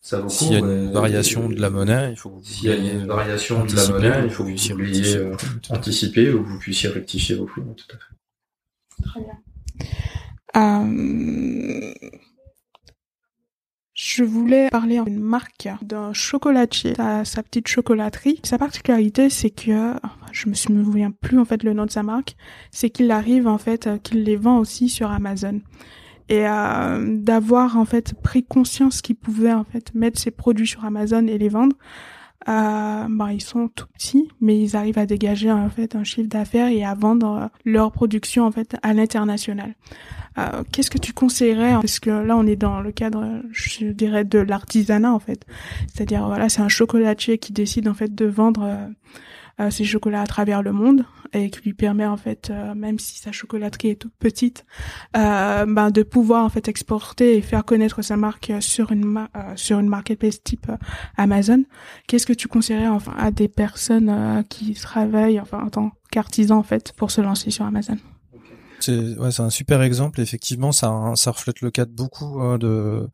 s'il y a une variation de la monnaie, il faut que vous s'il y a une variation de la monnaie, il faut que vous puissiez euh, anticiper ou que vous puissiez rectifier vos flux. Tout à fait. Très bien. Euh... Je voulais parler d'une marque d'un chocolatier, sa, sa, petite chocolaterie. Sa particularité, c'est que je me souviens plus en fait le nom de sa marque, c'est qu'il arrive en fait qu'il les vend aussi sur Amazon et euh, d'avoir en fait pris conscience qu'ils pouvaient en fait mettre ces produits sur Amazon et les vendre. Euh, bah, ils sont tout petits, mais ils arrivent à dégager en fait un chiffre d'affaires et à vendre euh, leur production en fait à l'international. Euh, Qu'est-ce que tu conseillerais Parce que là, on est dans le cadre, je dirais, de l'artisanat en fait. C'est-à-dire voilà, c'est un chocolatier qui décide en fait de vendre euh, ses chocolats à travers le monde et qui lui permet en fait, euh, même si sa chocolaterie est toute petite, euh, ben, de pouvoir en fait exporter et faire connaître sa marque sur une sur une marketplace type Amazon. Qu'est-ce que tu conseillerais enfin à des personnes qui travaillent enfin en tant qu'artisans en fait pour se lancer sur Amazon? C'est un super exemple. Effectivement, ça reflète le cas de beaucoup hein, de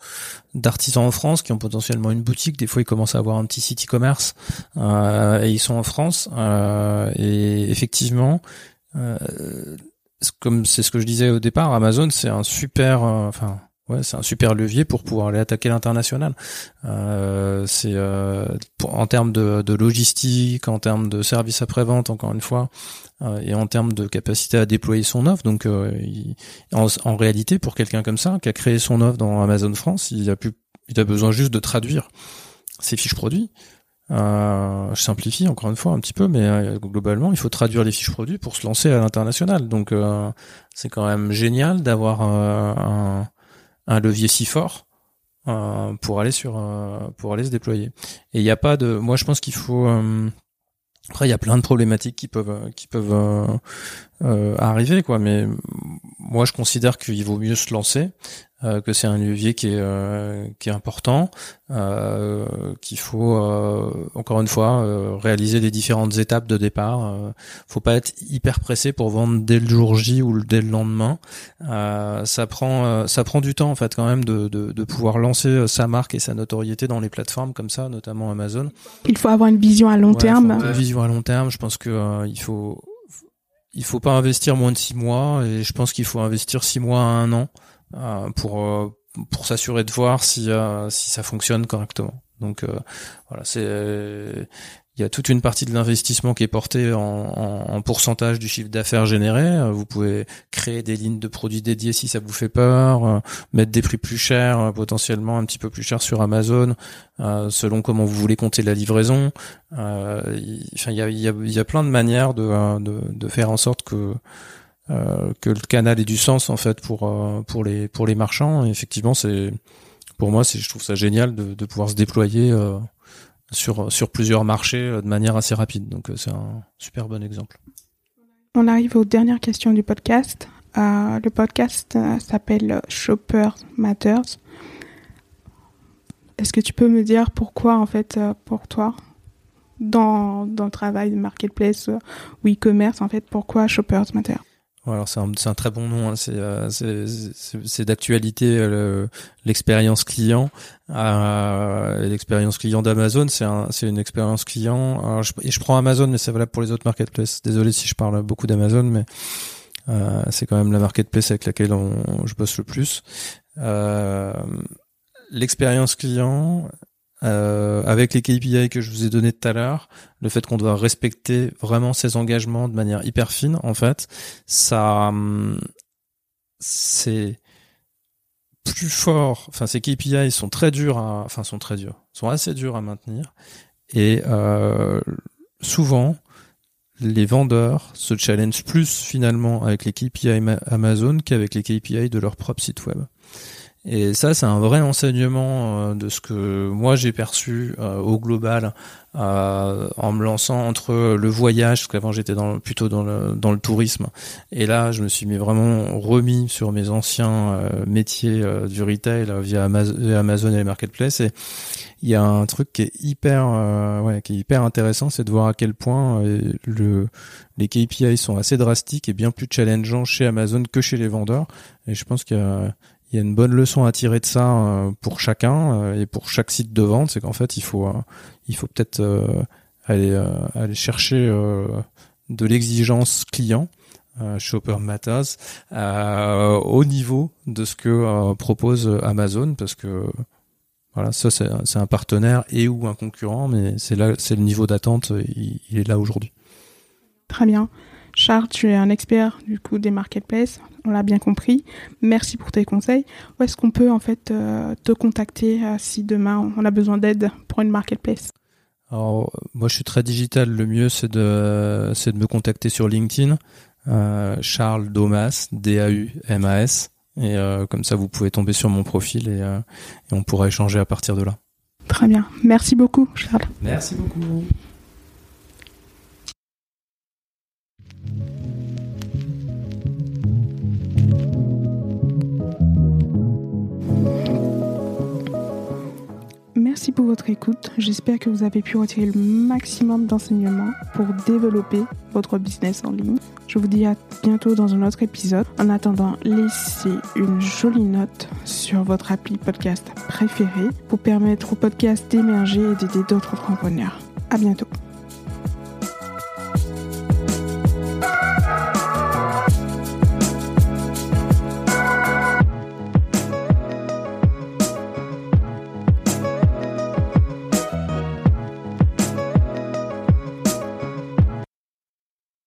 d'artisans en France qui ont potentiellement une boutique. Des fois, ils commencent à avoir un petit site e-commerce euh, et ils sont en France. Euh, et effectivement, euh, comme c'est ce que je disais au départ, Amazon c'est un super, enfin Ouais, c'est un super levier pour pouvoir aller attaquer l'international. Euh, c'est euh, en termes de, de, logistique, en termes de service après vente, encore une fois, euh, et en termes de capacité à déployer son offre. Donc, euh, en, en, réalité, pour quelqu'un comme ça qui a créé son offre dans Amazon France, il a pu, il a besoin juste de traduire ses fiches produits. Euh, je simplifie encore une fois un petit peu, mais euh, globalement, il faut traduire les fiches produits pour se lancer à l'international. Donc, euh, c'est quand même génial d'avoir un, un, levier si fort pour aller sur pour aller se déployer. Et il n'y a pas de, moi, je pense qu'il faut après, il y a plein de problématiques qui peuvent qui peuvent arriver, quoi. Mais moi, je considère qu'il vaut mieux se lancer euh, que c'est un levier qui est euh, qui est important, euh, qu'il faut encore une fois réaliser les différentes étapes de départ. faut pas être hyper pressé pour vendre dès le jour J ou dès le lendemain. ça prend ça prend du temps en fait quand même de, de, de pouvoir lancer sa marque et sa notoriété dans les plateformes comme ça, notamment Amazon. Il faut avoir une vision à long terme. Une vision à long terme. Je pense que il faut il faut pas investir moins de six mois et je pense qu'il faut investir six mois à un an euh, pour euh, pour s'assurer de voir si euh, si ça fonctionne correctement. Donc voilà, c'est il y a toute une partie de l'investissement qui est portée en, en, en pourcentage du chiffre d'affaires généré. Vous pouvez créer des lignes de produits dédiées si ça vous fait peur, mettre des prix plus chers, potentiellement un petit peu plus chers sur Amazon, selon comment vous voulez compter la livraison. enfin, il y a, y, a, plein de manières de, de, de faire en sorte que euh, que le canal ait du sens en fait pour euh, pour les pour les marchands. Et effectivement, c'est pour moi, c'est je trouve ça génial de, de pouvoir se déployer euh, sur sur plusieurs marchés de manière assez rapide. Donc c'est un super bon exemple. On arrive aux dernières questions du podcast. le podcast s'appelle Shopper Matters. Est-ce que tu peux me dire pourquoi, en fait, pour toi, dans, dans le travail de marketplace ou e-commerce, en fait, pourquoi Shoppers Matter alors c'est un, un, très bon nom, hein. euh, c'est d'actualité euh, l'expérience client. Euh, l'expérience client d'Amazon, c'est une expérience client. Alors je, je prends Amazon, mais c'est valable pour les autres marketplaces. Désolé si je parle beaucoup d'Amazon, mais euh, c'est quand même la marketplace avec laquelle on, je bosse le plus. l'expérience client, euh, avec les KPI que je vous ai donné tout à l'heure, le fait qu'on doit respecter vraiment ses engagements de manière hyper fine, en fait, ça, hum, c'est plus fort. Enfin, ces KPI sont très durs à, enfin, sont très durs, sont assez durs à maintenir. Et euh, souvent, les vendeurs se challengent plus finalement avec les KPI Amazon qu'avec les KPI de leur propre site web. Et ça, c'est un vrai enseignement euh, de ce que moi j'ai perçu euh, au global euh, en me lançant entre le voyage, parce qu'avant j'étais plutôt dans le, dans le tourisme, et là je me suis mis vraiment remis sur mes anciens métiers du retail via Amazon et les marketplaces. Et il y a un truc qui est hyper, qui est hyper intéressant, c'est de voir à quel point le, les KPI sont assez drastiques et bien plus challengeants chez Amazon que chez les vendeurs. Et je pense qu'il y a il y a une bonne leçon à tirer de ça euh, pour chacun euh, et pour chaque site de vente, c'est qu'en fait il faut euh, il faut peut-être aller aller chercher de l'exigence client Shopper Matters au niveau de ce que propose Amazon parce que voilà ça c'est un partenaire et ou un concurrent mais c'est là c'est le niveau d'attente il, il est là aujourd'hui. Très bien. Charles, tu es un expert du coup des marketplaces, on l'a bien compris. Merci pour tes conseils. Où est-ce qu'on peut en fait euh, te contacter euh, si demain on a besoin d'aide pour une marketplace? Alors moi je suis très digital, le mieux c'est de c'est de me contacter sur LinkedIn, euh, Charles Domas, D A U M A S et comme ça vous pouvez tomber sur mon profil et, et on pourra échanger à partir de là. Très bien. Merci beaucoup Charles. Merci beaucoup. Merci pour votre écoute. J'espère que vous avez pu retirer le maximum d'enseignements pour développer votre business en ligne. Je vous dis à bientôt dans un autre épisode. En attendant, laissez une jolie note sur votre appli podcast préféré pour permettre au podcast d'émerger et d'aider d'autres entrepreneurs. À bientôt.